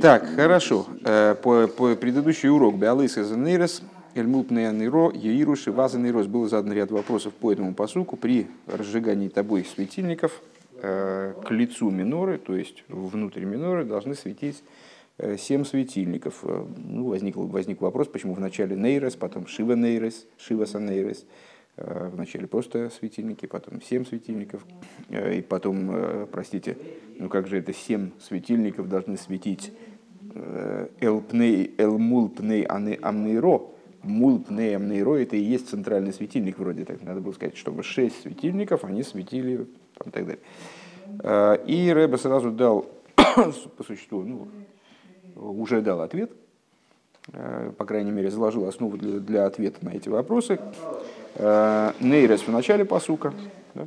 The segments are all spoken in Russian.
Так, хорошо. Э, по, по предыдущий урок Беалыс из Нейрес, Эльмулпнея Нейро, Еиру, Шиваза Нейрос. Был задан ряд вопросов по этому посуку при разжигании тобой светильников э, к лицу миноры, то есть внутрь миноры, должны светить э, семь светильников. Ну, возник, возник вопрос, почему вначале Нейрес, потом Шива Нейрес, Шиваса Нейрес. Э, вначале просто светильники, потом семь светильников, э, и потом, э, простите, ну как же это семь светильников должны светить элпней, элмулпней амнейро, мулпней амнейро, это и есть центральный светильник вроде так, надо было сказать, чтобы шесть светильников, они светили там, и так далее. И Рэбе сразу дал, по существу, ну, уже дал ответ, по крайней мере, заложил основу для, для ответа на эти вопросы. Э, нейрес в начале посука, да?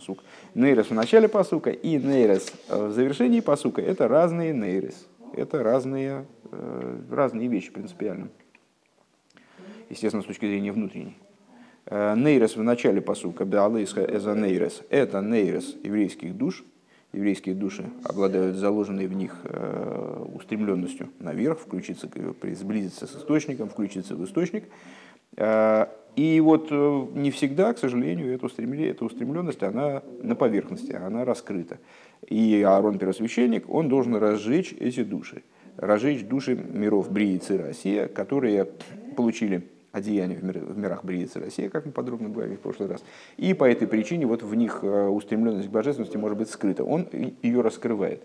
сук. Нейрес в начале посука и нейрес в завершении посука – это разные нейрес. Это разные, э, разные вещи принципиально. Естественно, с точки зрения внутренней. Э, нейрес в начале посука, беалейска эза нейрес – это нейрес еврейских душ. Еврейские души обладают заложенной в них устремленностью наверх, включиться, сблизиться с источником, включиться в источник – и вот э, не всегда, к сожалению, эта, устремление, эта устремленность, она на поверхности, она раскрыта. И Аарон Первосвященник, он должен разжечь эти души, разжечь души миров Бриицы Россия, которые получили одеяние в, мир, в мирах Бриицы Россия, как мы подробно говорили в прошлый раз. И по этой причине вот в них э, устремленность к божественности может быть скрыта. Он ее раскрывает.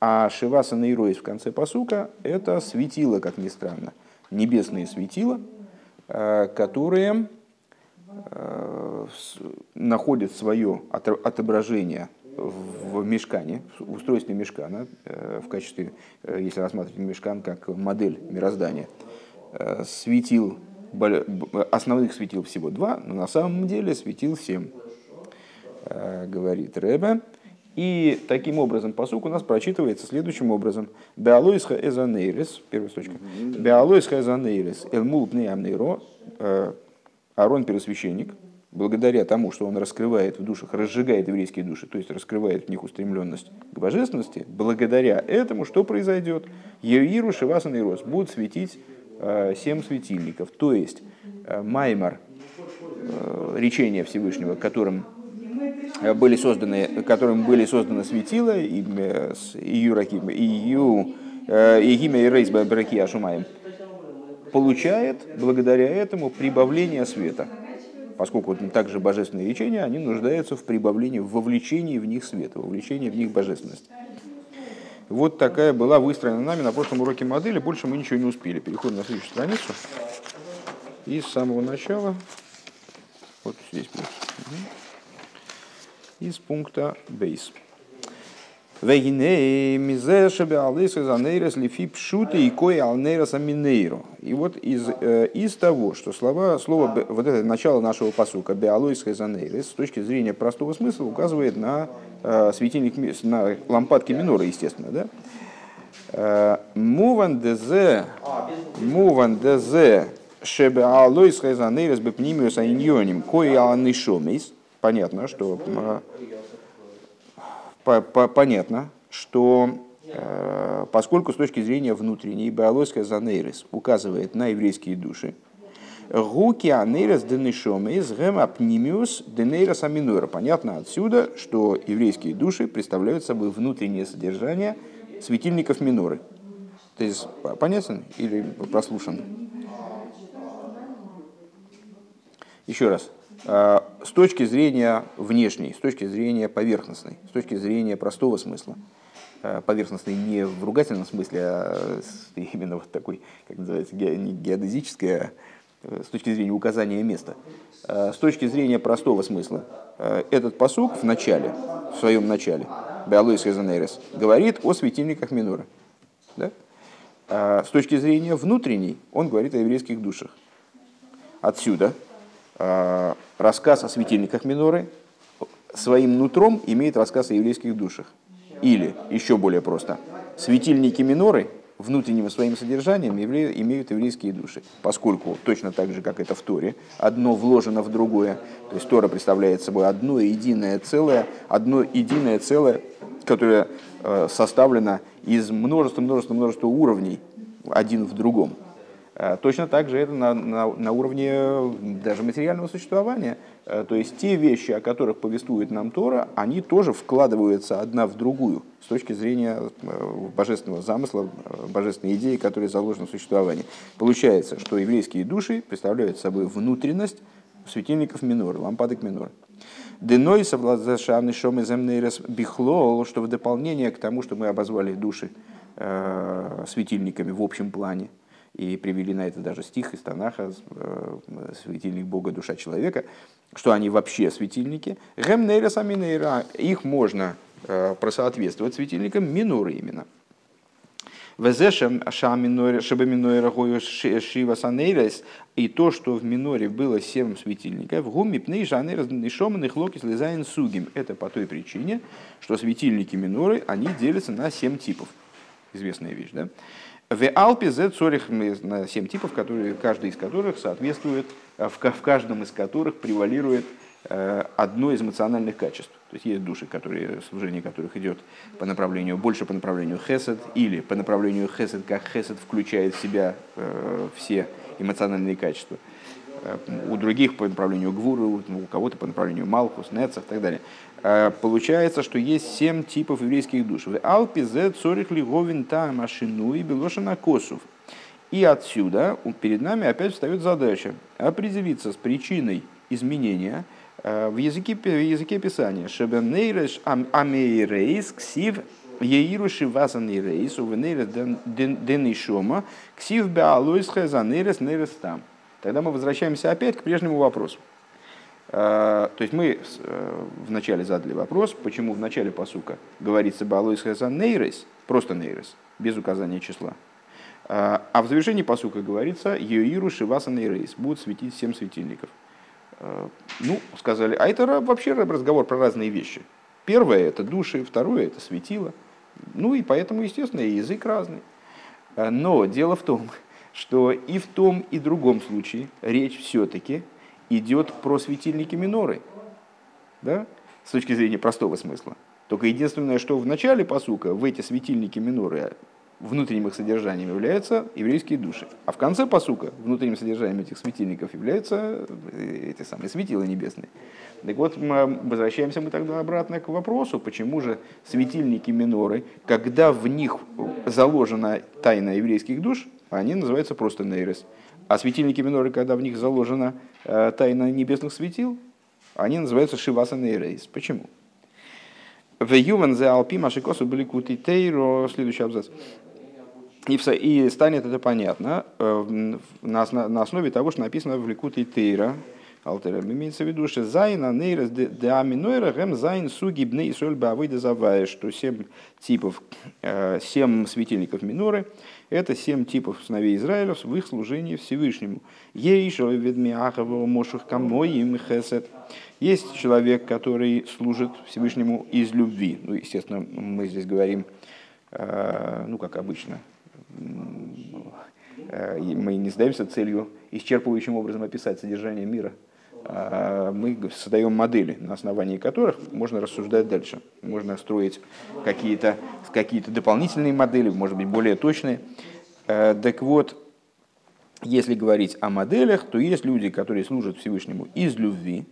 А Шиваса Нейроис в конце посука – это светило, как ни странно, небесные светила – которые э, находят свое отображение в мешкане, в устройстве мешкана, э, в качестве, если рассматривать мешкан как модель мироздания, светил, основных светил всего два, но на самом деле светил семь, говорит Рэбе. И таким образом посук у нас прочитывается следующим образом. Беалоисха эзанейрес, первая строчка. Беалоисха эзанейрес, элмул пнеамнейро, э, Арон первосвященник, благодаря тому, что он раскрывает в душах, разжигает еврейские души, то есть раскрывает в них устремленность к божественности, благодаря этому что произойдет? Еиру, Шивасан и Рос будут светить э, семь светильников, то есть э, Маймар, речение Всевышнего, которым были созданы, которым были созданы светила, и Юраким, и Ю, и Гимя и Рейс Браки Ашумаем, получает благодаря этому прибавление света. Поскольку также божественные речения, они нуждаются в прибавлении, в вовлечении в них света, вовлечении в них божественности. Вот такая была выстроена нами на прошлом уроке модели. Больше мы ничего не успели. Переходим на следующую страницу. И с самого начала, вот здесь будет из пункта бейс. И вот из, э, из того, что слова, слово, вот это начало нашего посука, биалойская занейрес, с точки зрения простого смысла, указывает на э, светильник, на лампадки минора, естественно, да? Э, муван дезе, муван дезе, шебе алойская занейрес бепнимиус айньоним, кой аланишомис, понятно, что по, по, понятно, что э, поскольку с точки зрения внутренней биологическая занейрис указывает на еврейские души, Гуки анейрес денешомейс гэм апнимиус денейрес аминуэра. Понятно отсюда, что еврейские души представляют собой внутреннее содержание светильников миноры. То есть понятен или прослушан? Еще раз. Э, с точки зрения внешней, с точки зрения поверхностной, с точки зрения простого смысла. Э, поверхностной не в ругательном смысле, а именно вот такой, как называется, не геодезическая, а с точки зрения указания места. С точки зрения простого смысла, этот посук в начале, в своем начале, Беалуис Хезанерес, говорит о светильниках Минора. Да? С точки зрения внутренней, он говорит о еврейских душах. Отсюда Э, рассказ о светильниках миноры своим нутром имеет рассказ о еврейских душах. Или, еще более просто, светильники миноры внутренним своим содержанием имеют еврейские души, поскольку точно так же, как это в Торе, одно вложено в другое, то есть Тора представляет собой одно единое целое, одно единое целое, которая составлена из множества, множества, множества уровней, один в другом. Точно так же это на, на, на уровне даже материального существования. То есть те вещи, о которых повествует нам Тора, они тоже вкладываются одна в другую с точки зрения божественного замысла, божественной идеи, которая заложена в существовании. Получается, что еврейские души представляют собой внутренность светильников минора, лампадок минора. Деной совладзашавный шом из бихлол, что в дополнение к тому, что мы обозвали души э, светильниками в общем плане, и привели на это даже стих из Танаха, э, светильник Бога, душа человека, что они вообще светильники. Гемнейра саминейра, их можно э, просоответствовать светильникам миноры именно – Везешем шива санейрес, и то, что в миноре было семь светильников, гуми пней жанейрес нишоманных локи слезаин сугим. Это по той причине, что светильники миноры, они делятся на семь типов. Известная вещь, да? В Алпе Z цорих на семь типов, которые, каждый из которых соответствует, в каждом из которых превалирует Э, одно из эмоциональных качеств. То есть есть души, которые, служение которых идет по направлению, больше по направлению хесед, или по направлению хесед, как хесед включает в себя э, все эмоциональные качества. Э, у других по направлению гвуру, у кого-то по направлению малхус, нецах и так далее. Получается, что есть семь типов еврейских душ. В Алпизе цорих лиговин та машину и белошина косов. И отсюда перед нами опять встает задача определиться с причиной изменения – Э, в языке, в языке Писания. Шебенейреш амейрейс ксив еируши вазанный рейс, увенейрес денишома, ксив беалуис хезанейрес нейрес там. Тогда мы возвращаемся опять к прежнему вопросу. Э, то есть мы э, вначале задали вопрос, почему в начале посука говорится Балуис Хазан Нейрес, просто Нейрес, без указания числа. А в завершении посука говорится Йоиру Шиваса Нейрес, будут светить семь светильников. Э, ну, сказали, а это вообще разговор про разные вещи. Первое это души, второе это светило. Ну и поэтому, естественно, язык разный. Но дело в том, что и в том, и в другом случае речь все-таки идет про светильники миноры. Да? С точки зрения простого смысла. Только единственное, что в начале посука в эти светильники миноры внутренним их содержанием являются еврейские души. А в конце посука внутренним содержанием этих светильников являются э, эти самые светила небесные. Так вот, мы возвращаемся мы тогда обратно к вопросу, почему же светильники миноры, когда в них заложена тайна еврейских душ, они называются просто нейрес. А светильники миноры, когда в них заложена э, тайна небесных светил, они называются шиваса нейрейс. Почему? В Юван за Алпи Машикосу были кутитейро, следующий абзац. И, и станет это понятно э, на, на основе того, что написано в Ликуте Тейра, Алтера. Имеется в виду, что Зайна Нейрес де Аминойра Гэм Зайн Суги Бней Соль Завая, что семь типов, э, семь светильников миноры, это семь типов сыновей Израилев в их служении Всевышнему. Есть человек, который служит Всевышнему из любви. Ну, естественно, мы здесь говорим, э, ну, как обычно, Э, мы не задаемся целью исчерпывающим образом описать содержание мира. А мы создаем модели, на основании которых можно рассуждать дальше. Можно строить какие-то какие дополнительные модели, может быть, более точные. Э, так вот, если говорить о моделях, то есть люди, которые служат Всевышнему из любви,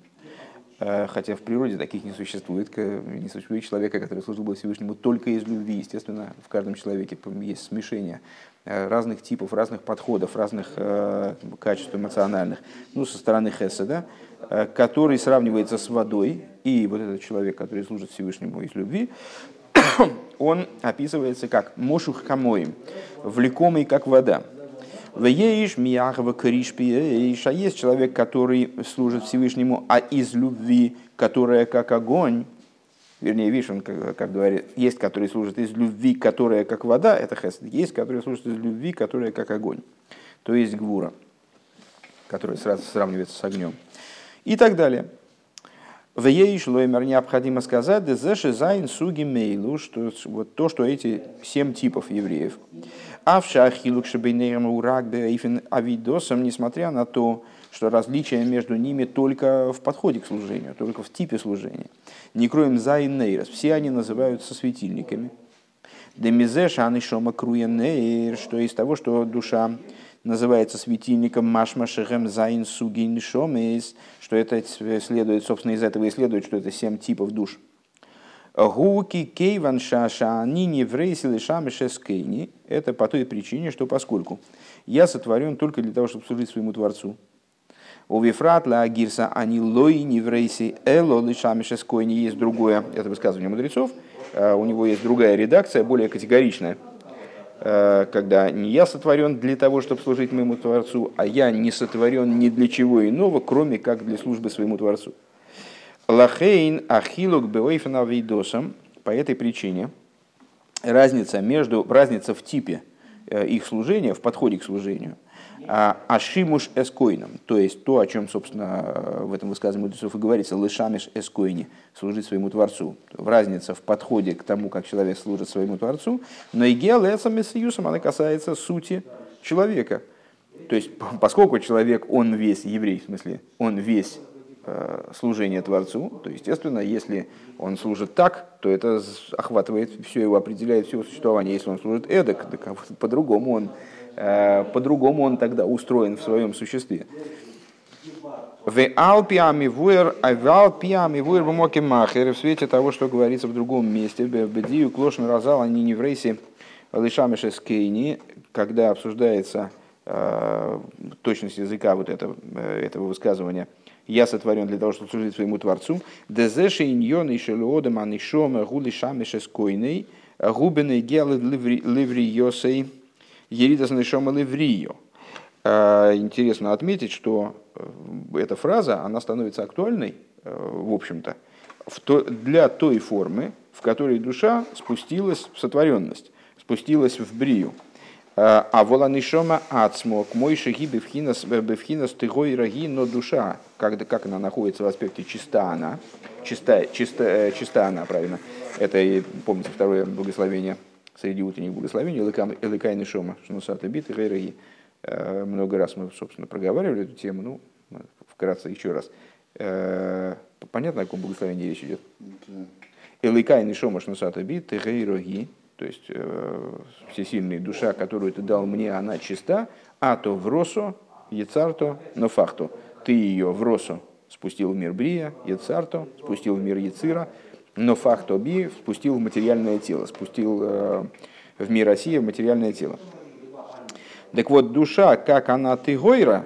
хотя в природе таких не существует. Не существует человека, который служил бы Всевышнему только из любви. Естественно, в каждом человеке есть смешение э, разных типов, разных подходов, разных э, качеств эмоциональных. Ну, со стороны Хеседа, который сравнивается с водой. И вот этот человек, который служит Всевышнему из любви, он описывается как Мошух Камоим, влекомый как вода. Вееш мияхова кришпиеш. А есть человек, который служит Всевышнему, а из любви, которая как огонь, вернее, видишь, он как, как говорит, есть, который служит из любви, которая как вода, это хесед, есть, который служит из любви, которая как огонь, то есть гвура, который сразу сравнивается с огнем. И так далее. ויש לומר необходимо сказать, דזה שז' סוגים אלו, что вот то, что эти семь типов евреев, אף שהחילוק שביניהם הוא רק באופן עבודתם, несмотря на то, что различие между ними только в подходе к служению, только в типе служения. נקראים ז' נרות. Все они называются светильниками. Демизеш анишома круенейр, что из того, что душа называется светильником Машмашехем Зайн Сугин Шомейс, что это следует, собственно, из этого и следует, что это семь типов душ. Гуки кейван шаша они не врейсили шамешескейни. Это по той причине, что поскольку я сотворен только для того, чтобы служить своему Творцу. У Вифрат ла гирса они лой не врейси эло лишамешескойни. Есть другое, это высказывание мудрецов, э, у него есть другая редакция, более категоричная – когда не я сотворен для того, чтобы служить моему Творцу, а я не сотворен ни для чего иного, кроме как для службы своему Творцу. Лахейн ахилук беойфена вейдосом. По этой причине разница, между, разница в типе э, их служения, в подходе к служению – ашимуш эскойном, то есть то, о чем, собственно, в этом высказывании мудрецов и говорится, лышамиш эскойни, служить своему Творцу. Разница в подходе к тому, как человек служит своему Творцу, но и геолецам и союзом она касается сути человека. То есть, поскольку человек, он весь еврей, в смысле, он весь э, служение Творцу, то, естественно, если он служит так, то это охватывает все его, определяет все его существование. Если он служит эдак, так по-другому он Э, по-другому он тогда устроен в своем существе. А в Алпиами вуэр в свете того, что говорится в другом месте, в Бедию Клошн Разал, они не в рейсе Лишамиша Скейни, когда обсуждается э, точность языка вот этого, э, этого высказывания, я сотворен для того, чтобы служить своему Творцу. Дезеши иньон и шелуодам анишома гули шамиша губены гелы ливри йосей, Еридас Нишома Леврио. А, интересно отметить, что э, эта фраза, она становится актуальной, э, в общем-то, для той формы, в которой душа спустилась в сотворенность, спустилась в брию. А, а воланишома ацмок, мой шаги бевхинас, бевхинас тыгой раги, но душа, как, как она находится в аспекте чиста она, чиста, чиста, э, чиста она, правильно, это, помните, второе благословение среди утренних благословений, Элыкайны Шома, Шнусата Бит и Гейраги. Э, много раз мы, собственно, проговаривали эту тему, ну, вкратце еще раз. Э, понятно, о каком благословении речь идет? Элыкайны Шома, Шнусата Бит и Гейраги. То есть, э, всесильная душа, которую ты дал мне, она чиста, а то в росо, ецарто, но факту. Ты ее в росо спустил в мир Брия, ецарто, спустил в мир Яцира, но факт оби спустил в материальное тело, спустил э, в мир России в материальное тело. Так вот, душа, как она тыгойра,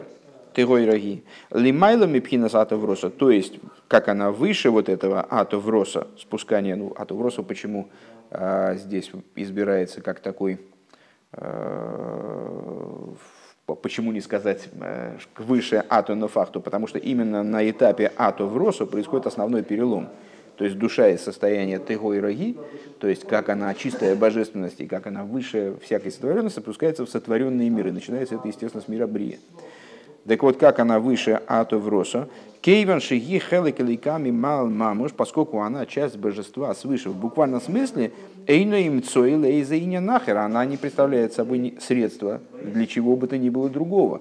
тыгойраги, лимайлами пхинас атовроса, то есть, как она выше вот этого атовроса, спускания, ну, атовроса почему э, здесь избирается как такой, э, почему не сказать э, выше ато на факту, потому что именно на этапе ато в росу происходит основной перелом – то есть душа из состояния тего и роги, то есть как она чистая божественность и как она выше всякой сотворенности, опускается в сотворенные миры. Начинается это, естественно, с мира Брия. Так вот, как она выше Ато Вроса, Кейван Шиги Хеликаликами Мал Мамуш, поскольку она часть божества свыше, в буквальном смысле, Эйно им Цоил Эйзаиня Нахер, она не представляет собой средства для чего бы то ни было другого.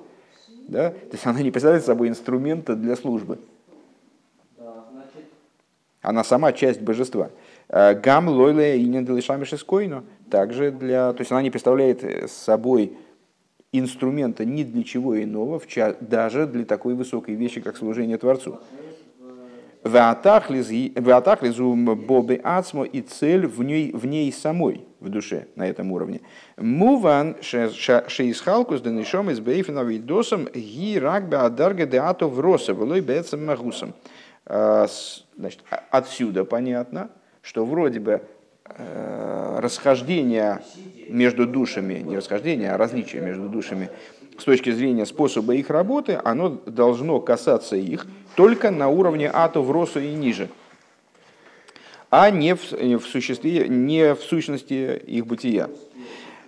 Да? То есть она не представляет собой инструмента для службы. Она сама часть божества. Э, гам лойле и не Также для... То есть она не представляет э, собой инструмента ни для чего иного, даже для такой высокой вещи, как служение Творцу. Веатахлизу бобы ацмо и цель в ней, в ней самой, в душе, на этом уровне. Муван шеисхалкус денишом из бейфена видосом ги рагбе адарга де ато в роса, влой бецам магусом. Э, значит, а, отсюда понятно, что вроде бы э, расхождение между душами, не расхождение, а различие между душами с точки зрения способа их работы, оно должно касаться их только на уровне атов, росу и ниже, а не в, в, существе, не в сущности их бытия.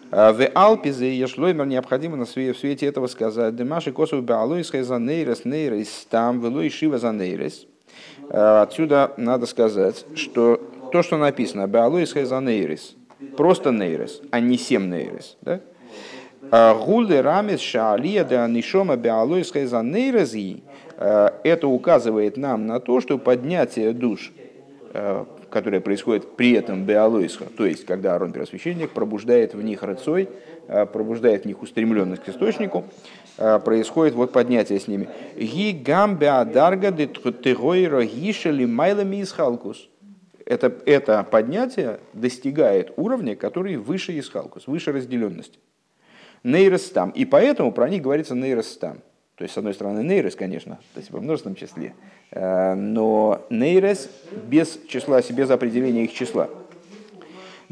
Э, в Алпизе Ешлоймер необходимо на свете, в свете этого сказать, Демаши косу беалуис нейрес нейрес там, велой шива за нейрес, Э, отсюда надо сказать, что то, что написано «Беалуис хезанейрис», просто нейрис, а не сем нейрис, да? Гулы рамес шаалия да нишома биалойская за нейрозии. Это указывает нам на то, что поднятие душ, которое происходит при этом биалойска, то есть когда Арон Первосвященник пробуждает в них рыцой, пробуждает в них устремленность к источнику, происходит вот поднятие с ними. Ги гамбя дарга де тегойра гишели майлами из халкус это, это поднятие достигает уровня, который выше Исхалкус, выше разделенности. Нейрос там. И поэтому про них говорится нейрос там. То есть, с одной стороны, нейрос, конечно, то есть во множественном числе, э, но нейрос без числа, без определения их числа.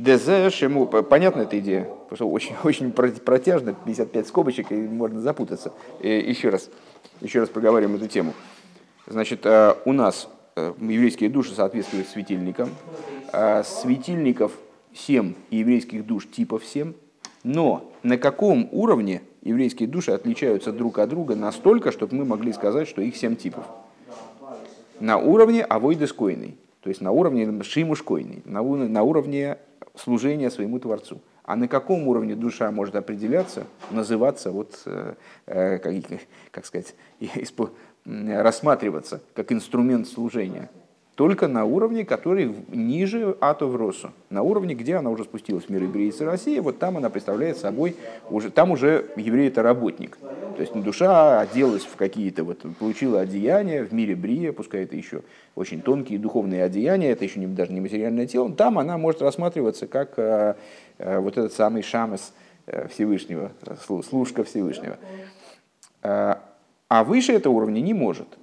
ДЗ, ему понятна эта идея, потому что очень, очень протяжно, 55 скобочек, и можно запутаться. Еще раз, еще раз проговорим эту тему. Значит, э, у нас Э, еврейские души соответствуют светильникам. А светильников 7 и еврейских душ типов 7. Но на каком уровне еврейские души отличаются друг от друга настолько, чтобы мы могли сказать, что их 7 типов? На уровне авойдескойный, то есть на уровне шимушкойный, на, на уровне служения своему Творцу. А на каком уровне душа может определяться, называться, вот, э, э как, как сказать, рассматриваться как инструмент служения только на уровне, который ниже Атовросу, на уровне, где она уже спустилась в мир Ибрейцы России, вот там она представляет собой, уже, там уже еврей это работник. То есть душа оделась в какие-то, вот, получила одеяния в мире Брия, пускай это еще очень тонкие духовные одеяния, это еще не, даже не материальное тело, там она может рассматриваться как э, э, вот этот самый шамес э, Всевышнего, служка Всевышнего. Э, а выше этого уровня не может.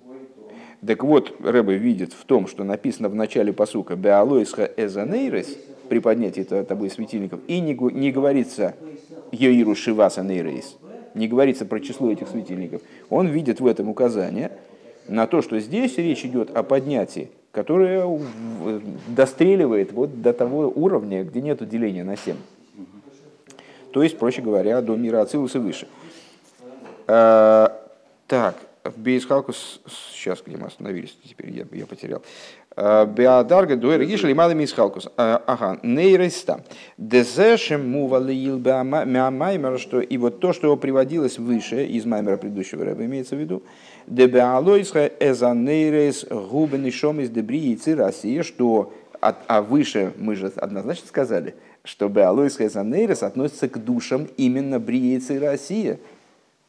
Так вот, Рэбе видит в том, что написано в начале посука «Беалоисха эзанейрес» при поднятии тобой светильников, и не, не говорится «Йоиру шиваса нейрейс», не говорится про число этих светильников. Он видит в этом указание на то, что здесь речь идет о поднятии, которое достреливает вот до того уровня, где нет деления на 7. То есть, проще говоря, до мира Ацилуса выше. А, так, Бейсхалкус, сейчас где мы остановились, теперь я, я потерял. А, Беадарга дуэр гишли малыми из халкус. А, ага, нейреста. Дезешем мувалиил маймер, что и вот то, что приводилось выше из маймера предыдущего рэба, имеется в виду. Дебеалойсха эза нейрес губен и шом из дебри и России, что а выше мы же однозначно сказали, что Беалойсха эза нейрес относится к душам именно Бриицы России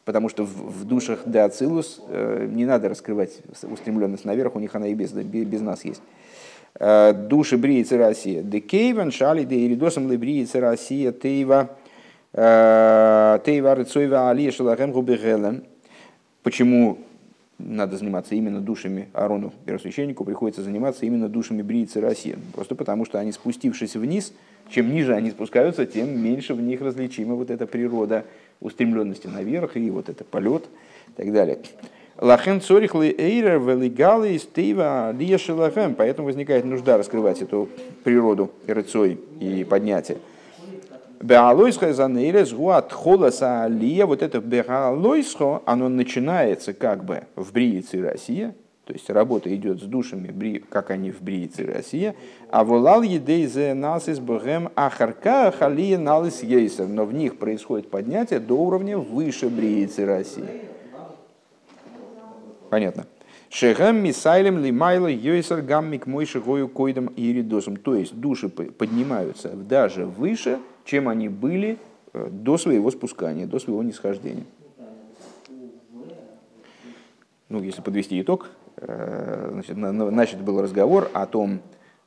потому что в, в душах Деоцилус э, не надо раскрывать устремленность наверх, у них она и без, без нас есть. Э, души бриицы Россия. Декейвен шали де иридосом ли бриицы Россия тейва э, тейва рыцойва алия шалахем губегелем. Почему надо заниматься именно душами Арону, первосвященнику, приходится заниматься именно душами Бриицы России. Просто потому, что они, спустившись вниз, чем ниже они спускаются, тем меньше в них различима вот эта природа устремленности наверх и вот это полет и так далее. Лахен цорих эйрер велигалы из тейва. Поэтому возникает нужда раскрывать эту природу рыцой и поднятие. Беалойсха занейрес гуат холоса алия. Вот это беалойсхо, оно начинается как бы в Бриице Россия, то есть работа идет с душами, как они в Бриице Россия. А волал едейзе нас из богем ахарка халия налис ейсер. Но в них происходит поднятие до уровня выше Бриицы России. Понятно. Шехам мисайлем лимайла йойсер гаммик мойши гою койдам иридосом. То есть души поднимаются даже выше, чем они были э, до своего спускания, до своего нисхождения. Ну, если подвести итог, Э, значит, начат был разговор о том,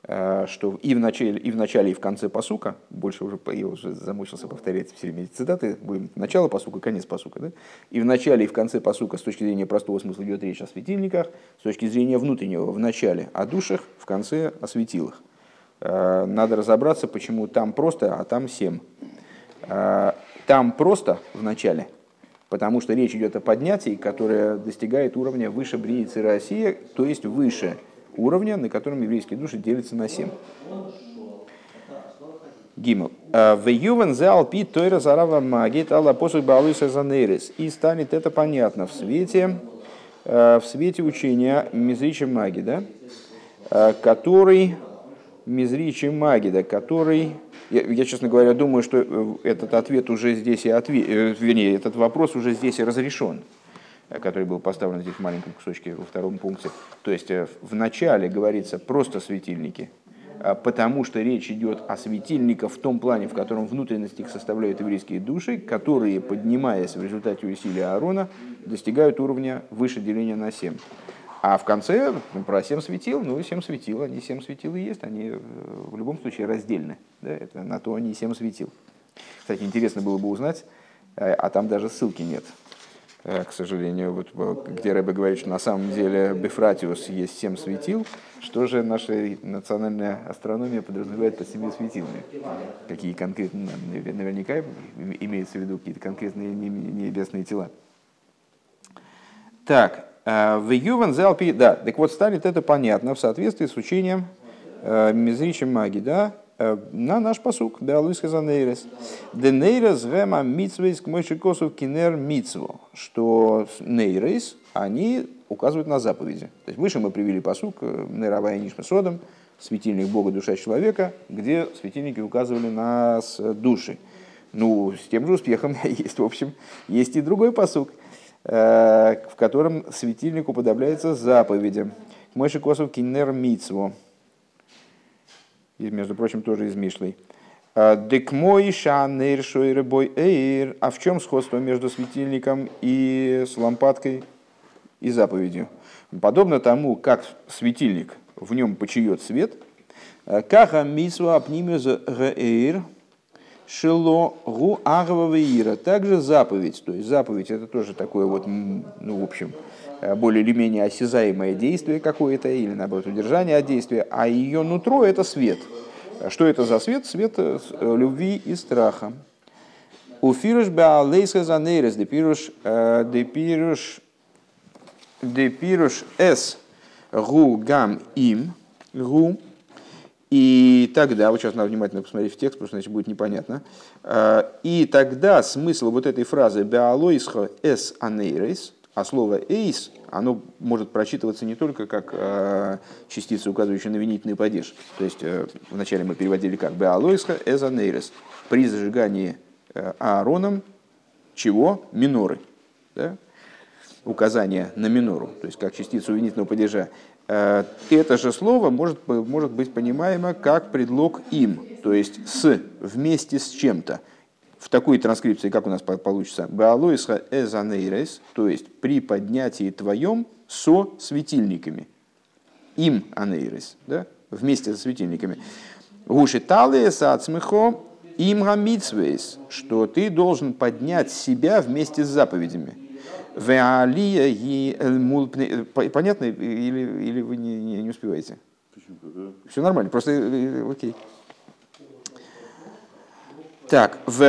э, что и в начале, и в начале, и в конце посука, больше уже я уже замучился повторять все время эти цитаты, будем начало посука, конец посука, да? и в начале, и в конце посука с точки зрения простого смысла идет речь о светильниках, с точки зрения внутреннего в начале о душах, в конце о светилах. Э, надо разобраться, почему там просто, а там семь. Там просто в начале – потому что речь идет о поднятии, которое достигает уровня выше Бриицы России, то есть выше уровня, на котором еврейские души делятся на семь. Гимл. «А, в Ювен зал пи тойра зарава магит алла посух балыса занерис. И станет это понятно в свете, в свете учения Мизрича Магида, а, который Мизрича Магида, который Я, я, честно говоря, думаю, что э, этот ответ уже здесь и ответ, э, вернее, этот вопрос уже здесь и разрешен, э, который был поставлен здесь в маленьком кусочке во втором пункте. То есть в начале говорится просто светильники, а потому что речь идет о светильниках в том плане, в котором внутренности их составляют еврейские души, которые, поднимаясь в результате усилия Аарона, достигают уровня выше деления на 7. А в конце про семь светил, ну, семь светил, они семь светил и есть, они э, в любом случае раздельны. Да, это на то они семь светил. Кстати, интересно было бы узнать, э, а там даже ссылки нет, э, к сожалению, вот, где Рэбе говорит, что на самом деле Бефратиус есть семь светил, что же наша национальная астрономия подразумевает под семью светилами? Какие конкретно, наверняка имеется в виду какие-то конкретные небесные тела. Так, в Юван Залпи, да, так вот станет это понятно в соответствии с учением э, Мизричем Маги, да, э, на наш посук, да, Луиска Занейрес. Денейрес гема митсвейс к мойшикосу кинер митсву, что нейрес, они указывают на заповеди. То есть выше мы привели посук Нейравая Нишма Содом, светильник Бога, душа человека, где светильники указывали на души. Ну, с тем же успехом есть, в общем, есть и другой посук. Э, в котором светильник уподобляется заповедям. Мойши Косов Киннер Мицво. И, между прочим, тоже из Мишлей. «Э, Дек мой шанейр шойры бой эйр. А в чем сходство между светильником и с лампадкой и заповедью? Подобно тому, как светильник, в нем почиет свет, э, Каха мисва апнимиус эйр – Шило гу агвавеира. Также заповедь. То есть заповедь это тоже такое вот, ну, в общем, э, более или менее осязаемое действие какое-то, или наоборот, удержание от действия, а ее нутро это свет. Что это за свет? Свет э, э, любви и страха. У фируш беалейска занейрес, де пируш, де пируш, де пируш эс гу гам им, гу, и тогда, вот сейчас надо внимательно посмотреть в текст, потому что иначе будет непонятно. А, и тогда смысл вот этой фразы «беалоисхо эс анейрес», а слово «эйс», оно может прочитываться не только как а, частица, указывающая на винительный падеж. То есть э, вначале мы переводили как «беалоисхо эс анейрес» при зажигании э, Аароном чего? Миноры. Да? Указание на минору, то есть как частицу винительного падежа. Э, это же слово может, может быть понимаемо как предлог им, то есть с, вместе с чем-то. В такой транскрипции, как у нас получится, «Беалоисха эзанейрес», то есть при поднятии твоем со светильниками. Им анейрес, да? вместе со светильниками. Гуши талиес ацмихо им гамитсвейс, что ты должен поднять себя вместе с заповедями. Веалия и Понятно или, или вы не, не, не успеваете? Все нормально, просто э, э, окей. Так, в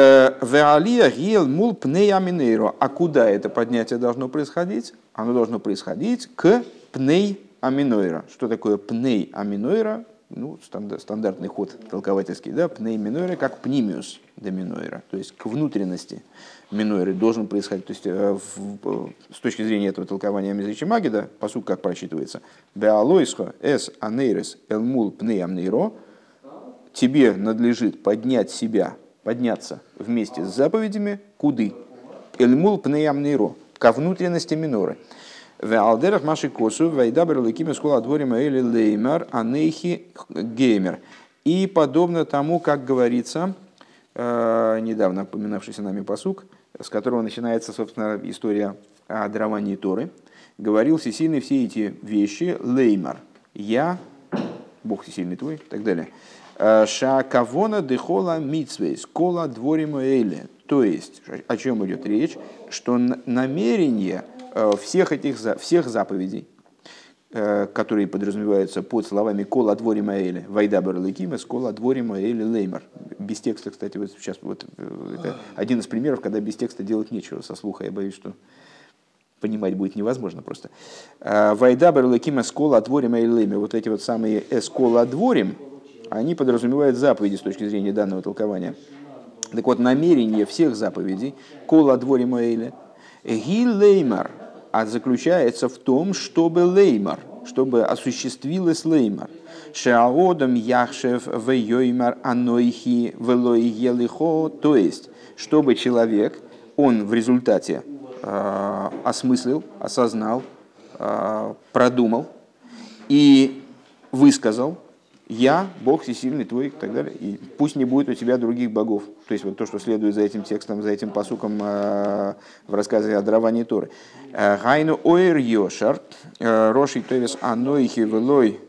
Веалия гил мул пней. А куда это поднятие должно происходить? Оно должно происходить к пней аминойра. Что такое пней аминойра? Ну, стандартный ход толковательский, да, пней минойра как пнимиус до минойра, то есть к внутренности минойры должен происходить. То есть э, в, с точки зрения этого толкования Мизричи Магида, посуд как просчитывается, «Беалойсхо эс анейрес элмул пнеям нейро» тебе надлежит поднять себя, подняться вместе с заповедями куды? Эльмул пнеям нейро, ко внутренности миноры. В алдерах маши косу вайдабер лекиме скула дворима или леймар анейхи геймер. И подобно тому, как говорится, э, недавно упоминавшийся нами посук, с которого начинается, собственно, история о даровании Торы, говорил всесильный все эти вещи, леймар, я, Бог всесильный твой, и так далее. «Э, Шакавона дехола митсвейс, кола дворим эйле. То есть, о чем идет речь, что намерение э, всех этих всех заповедей, которые подразумеваются под словами «кола двори маэли», «вайда барлыкимес», «кола двори маэли леймар». Без текста, кстати, вот сейчас вот, э, это один из примеров, когда без текста делать нечего со слуха. Я боюсь, что понимать будет невозможно просто. Э, «Вайда барлыкимес», «кола двори маэли леймар». Вот эти вот самые «эскола дворим», они подразумевают заповеди с точки зрения данного толкования. Так вот, намерение всех заповедей «кола двори маэли», «ги леймар», а заключается в том, чтобы леймар, чтобы осуществилась леймар. Шаодам яхшев в йоймар анойхи велой елихо. То есть, чтобы человек, он в результате э, осмыслил, осознал, э, продумал и высказал, я, Бог всесильный твой и так далее. И пусть не будет у тебя других богов. То есть вот то, что следует за этим текстом, за этим посуком э, в рассказе о даровании Торы. Гайну оэр йошар, роши тевес анойхи велой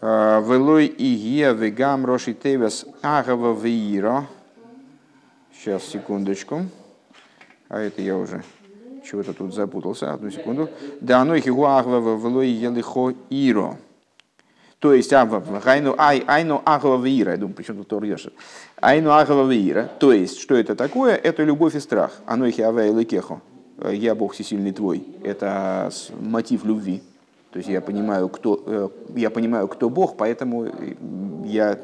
велой игия вегам роши тевес агава веира. Сейчас, секундочку. А это я уже чего-то тут запутался. Одну секунду. Да анойхи гуагва велой елихо иро. То есть, айну айну агава я думаю, почему тут Тор Йошер. Айну агава то есть, что это такое? Это любовь и страх. Оно их авэ кехо. Я Бог всесильный твой. Это мотив любви. То есть я понимаю, кто, э, я понимаю, кто Бог, поэтому я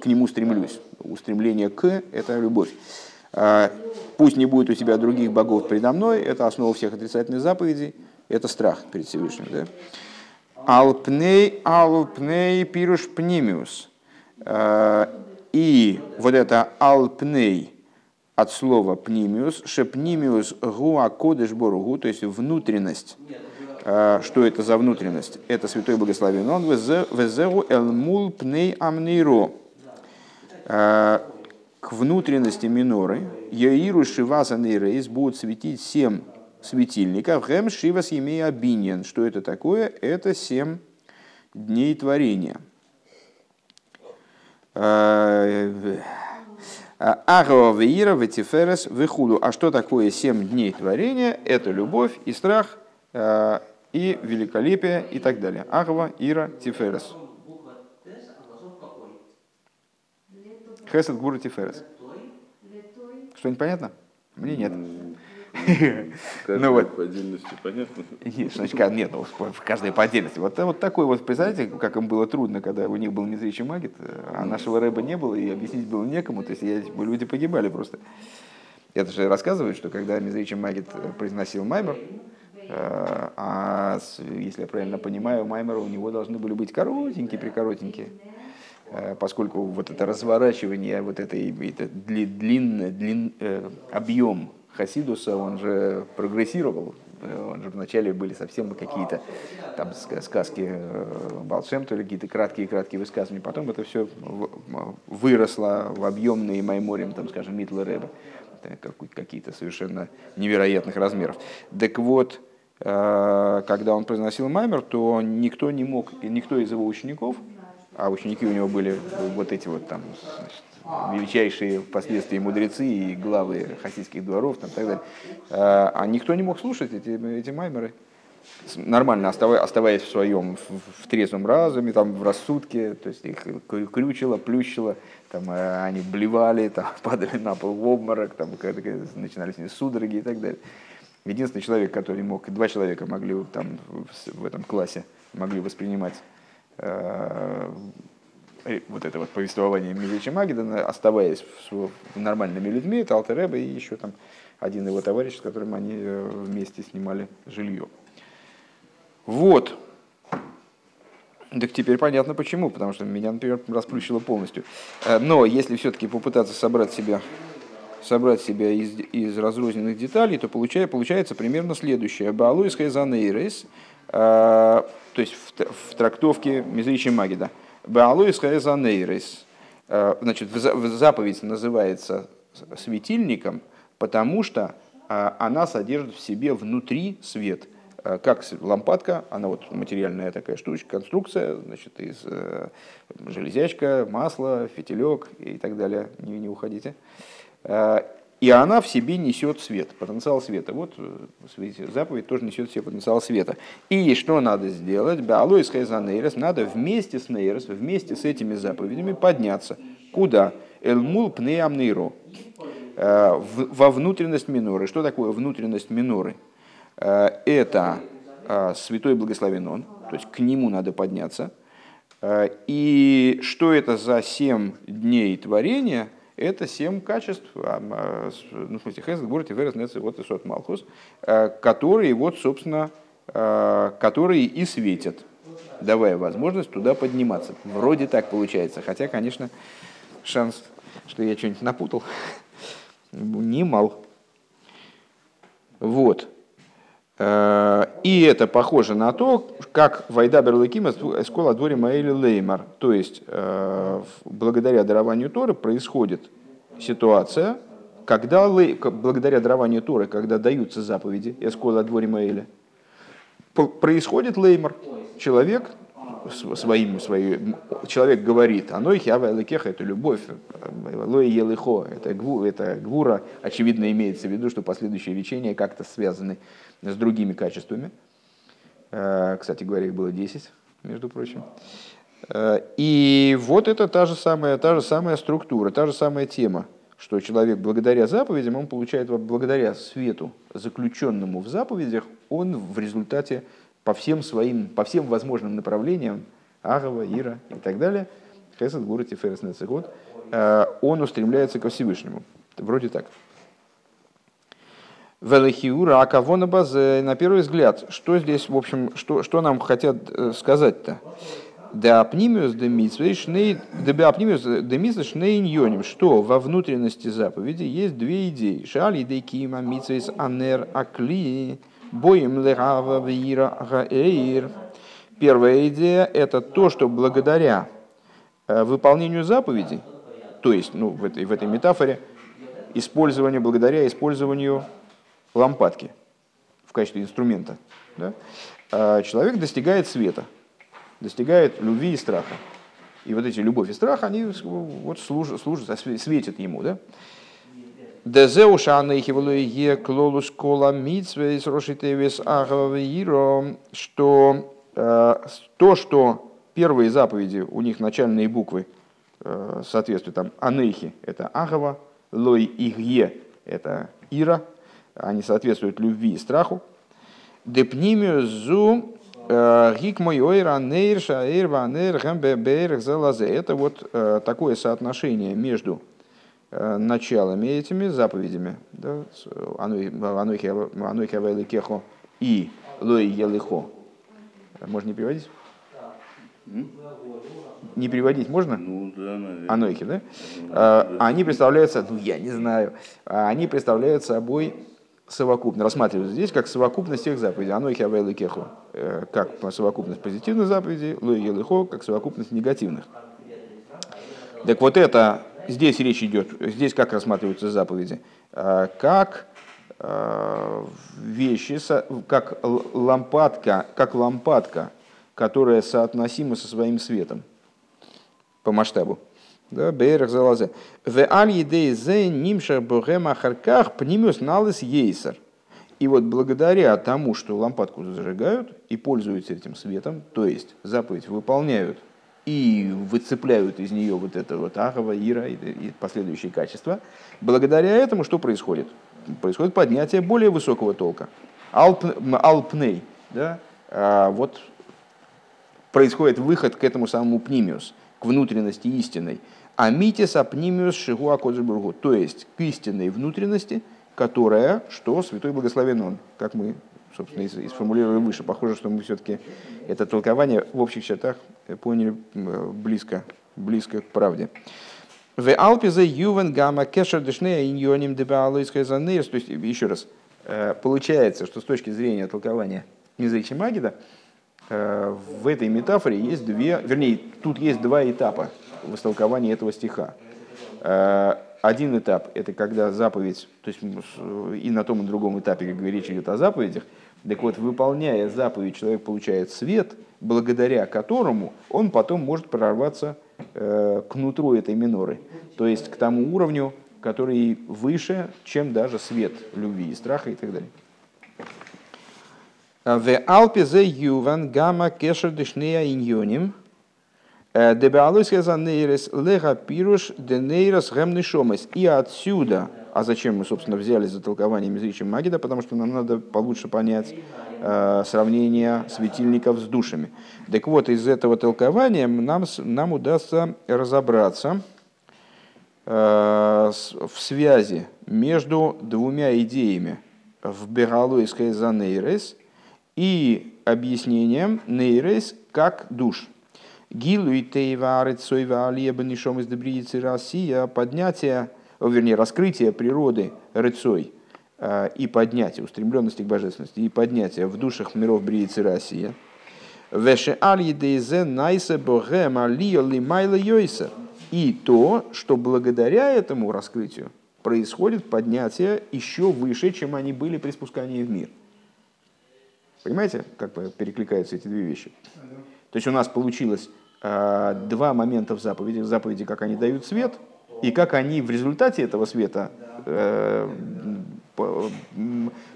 к нему стремлюсь. Устремление к – это любовь. А, пусть не будет у тебя других богов предо мной, это основа всех отрицательных заповедей, это страх перед Всевышним. Да? Алпней, алпней пируш пнимиус. И вот это алпней от слова пнимиус, шепнимиус гуа кодыш боругу, то есть внутренность. Что это за внутренность? Это святой благословен он везеу элмул пней амнейро. К внутренности миноры, Яиру Шиваса Нейрейс будут светить семь светильников. Гэм Шивас Емей Абиньян. Что это такое? Это семь дней творения. Агава Веира Ветиферес Вехуду. А что такое семь дней творения? Это любовь и страх э, и великолепие и так далее. Агава, Ира, Тиферес. Хесед, Гура, Тиферес. Что-нибудь понятно? Мне нет. Ну вот. по отдельности понятно? Нет, значит, нет, ну, в каждой по отдельности. Вот, вот такой вот, представляете, как им было трудно, когда у них был незрячий магит, а нашего рэба не было, и объяснить было некому, то есть я, люди погибали просто. Это же рассказывают, что когда незрячий магит произносил маймер, э, а если я правильно понимаю, маймеры у него должны были быть коротенькие, прикоротенькие э, поскольку вот это разворачивание, вот это, это длинный длин, э, объем Хасидуса, он же прогрессировал. Он же вначале были совсем какие-то там сказки э, Балшемта или какие-то краткие-краткие высказывания. Потом это все выросло в объемные Майморем, там, скажем, Митла Рэба. Какие-то совершенно невероятных размеров. Так вот, э, когда он произносил Маймер, то никто не мог, никто из его учеников, а ученики у него были вот эти вот там значит, величайшие впоследствии мудрецы и главы хасидских дворов там, так далее. А, а никто не мог слушать эти, эти маймеры. Нормально оставаясь, в своем в, трезвом разуме, там, в рассудке, то есть их крючило, плющило, там, э, они блевали, там, падали на пол в обморок, там, начинались судороги и так далее. Единственный человек, который мог, два человека могли там, в, этом классе могли воспринимать Э, вот это вот повествование Милича Магедана, оставаясь нормальными людьми, это Алтереба и еще там один его товарищ, с которым они э, вместе снимали жилье. Вот. Так теперь понятно почему, потому что меня, например, расплющило полностью. Э, но если все-таки попытаться собрать себя, собрать себя из, из разрозненных деталей, то получая, получается примерно следующее. Баалуис Хайзанейрес, то есть в, в трактовке Мизричи Магида – Баалуис Хаэзанейрис. Э, значит, заповедь называется светильником, потому что э, она содержит в себе внутри свет. Э, как лампадка, она вот материальная такая штучка, конструкция, значит, из железячка, масло, фитилек и так далее, не, не уходите. И она в себе несет свет, потенциал света. Вот э, заповедь тоже несет в себе потенциал света. И что надо сделать? Беалоис хайзанейрес. Надо вместе с нейрес, вместе с этими заповедями подняться. Куда? Элмул пнеам нейро. Э, во внутренность миноры. Что такое внутренность миноры? Э, это святой благословен он, то есть к нему надо подняться. И что это за семь дней творения – это семь качеств, а, ну, в смысле, Хесед, Гурти, Верес, Неци, вот и Сот Малхус, э, которые, вот, собственно, э, которые и светят. давая возможность туда подниматься. Вроде так получается. Хотя, конечно, шанс, что я что-нибудь напутал, немал. Вот. Э, и это похоже на то, как Вайда Берлакима Эскола Дворе Маэли Леймар. То есть, э, благодаря дарованию Торы происходит ситуация, когда благодаря дарованию Торы, когда даются заповеди Эскола Дворе Маэли, происходит Леймар. Человек своим, своим, человек говорит, оно их ява это любовь, лой елыхо, это, гву, это гвура, очевидно имеется в виду, что последующие лечения как-то связаны с другими качествами. Э, кстати говоря, их было 10, между прочим. Э, и вот это та же самая, та же самая структура, та же самая тема, что человек благодаря заповедям, он получает, благодаря свету, заключенному в заповедях, он в результате по всем своим, по всем возможным направлениям, Агава, Ира и так далее, Хесед, Гура, Тиферес, Нецегот, э, он устремляется ко Всевышнему. Вроде так. Велихиура, а кого на базе, на первый взгляд, что здесь, в общем, что, что нам хотят э, сказать-то? Деапнимиус демитсвейшней, демитсвейшней что во внутренности заповеди есть две идеи. Шали дейкима митсвейс анер акли, Боим легава вира гаэйр. Первая идея – это то, что благодаря э, выполнению заповедей, то есть ну, в, этой, в этой метафоре, использование, благодаря использованию лампадки в качестве инструмента, да, э, человек достигает света, достигает любви и страха. И вот эти любовь и страх, они вот служат, служат светят ему. Да? Дезеу шанейхи е клолус кола митсвейс рошитевис агавиро, что э, то, что первые заповеди, у них начальные буквы э, соответствуют там анейхи, это агава, лой игье, это ира, они соответствуют любви и страху. Депнимио зу э, Это вот такое соотношение между Э, началами этими заповедями, да, Анохи Авайлы Кехо и Лои Елыхо. Можно не переводить? Не переводить можно? Ну, да, наверное. Анохи, да? А, они представляются, ну, я не знаю, а они представляют собой совокупно, рассматриваются здесь как совокупность всех заповедей. Анохи Авайлы э, как совокупность позитивных заповедей, Лои Елыхо, как совокупность негативных. Так вот это здесь речь идет, здесь как рассматриваются заповеди, а, как а, вещи, как лампадка, как лампадка, которая соотносима со своим светом по масштабу. Да, Бейрах залазе. В аль зе нимша богема харках пнимус налыс ейсер. И вот благодаря тому, что лампадку зажигают и пользуются этим светом, то есть заповедь выполняют и выцепляют из нее вот это вот агава, ира и, и последующие качества, благодаря этому что происходит? Происходит поднятие более высокого толка. Алп, алпней, да? а, вот происходит выход к этому самому пнимиус, к внутренности истинной. А митис апнимиус шигуа кодзебургу, то есть к истинной внутренности, которая, что святой благословен он, как мы собственно, и сформулировали выше. Похоже, что мы все-таки это толкование в общих чертах поняли близко, близко к правде. В Алпизе Ювен Гамма Кешер Дешнея Иньоним Дебаалойская. То есть, еще раз, э, получается, что с точки зрения толкования Мизричи Магида, э, в этой метафоре есть две, вернее, тут есть два этапа в истолковании этого стиха. Э, один этап – это когда заповедь, то есть и на том и другом этапе, как речь идет о заповедях, так вот, выполняя заповедь, человек получает свет, благодаря которому он потом может прорваться э, к нутру этой миноры, то есть к тому уровню, который выше, чем даже свет любви и страха и так далее. В Алпе зе юван гамма кешер дешнея иньоним И отсюда а зачем мы, собственно, взяли за толкование Мизричем Магида? Потому что нам надо получше понять э, сравнение светильников с душами. Так вот, из этого толкования нам, нам удастся разобраться э, в связи между двумя идеями в Бералуйской Занейрес и объяснением нейрес как душ. Гилу и тейварит сойва алия банишом из добриицы Россия, поднятие, вернее, раскрытие природы рыцой э, и поднятие, устремленности к божественности и поднятие в душах миров бриицы Россия. Веше аль дейзе найсе богем алия лимайла йойса. И то, что благодаря этому раскрытию происходит поднятие еще выше, чем они были при спускании в мир. Понимаете, как перекликаются эти две вещи? То есть у нас получилось два момента в заповеди. В заповеди, как они дают свет, и как они в результате этого света э,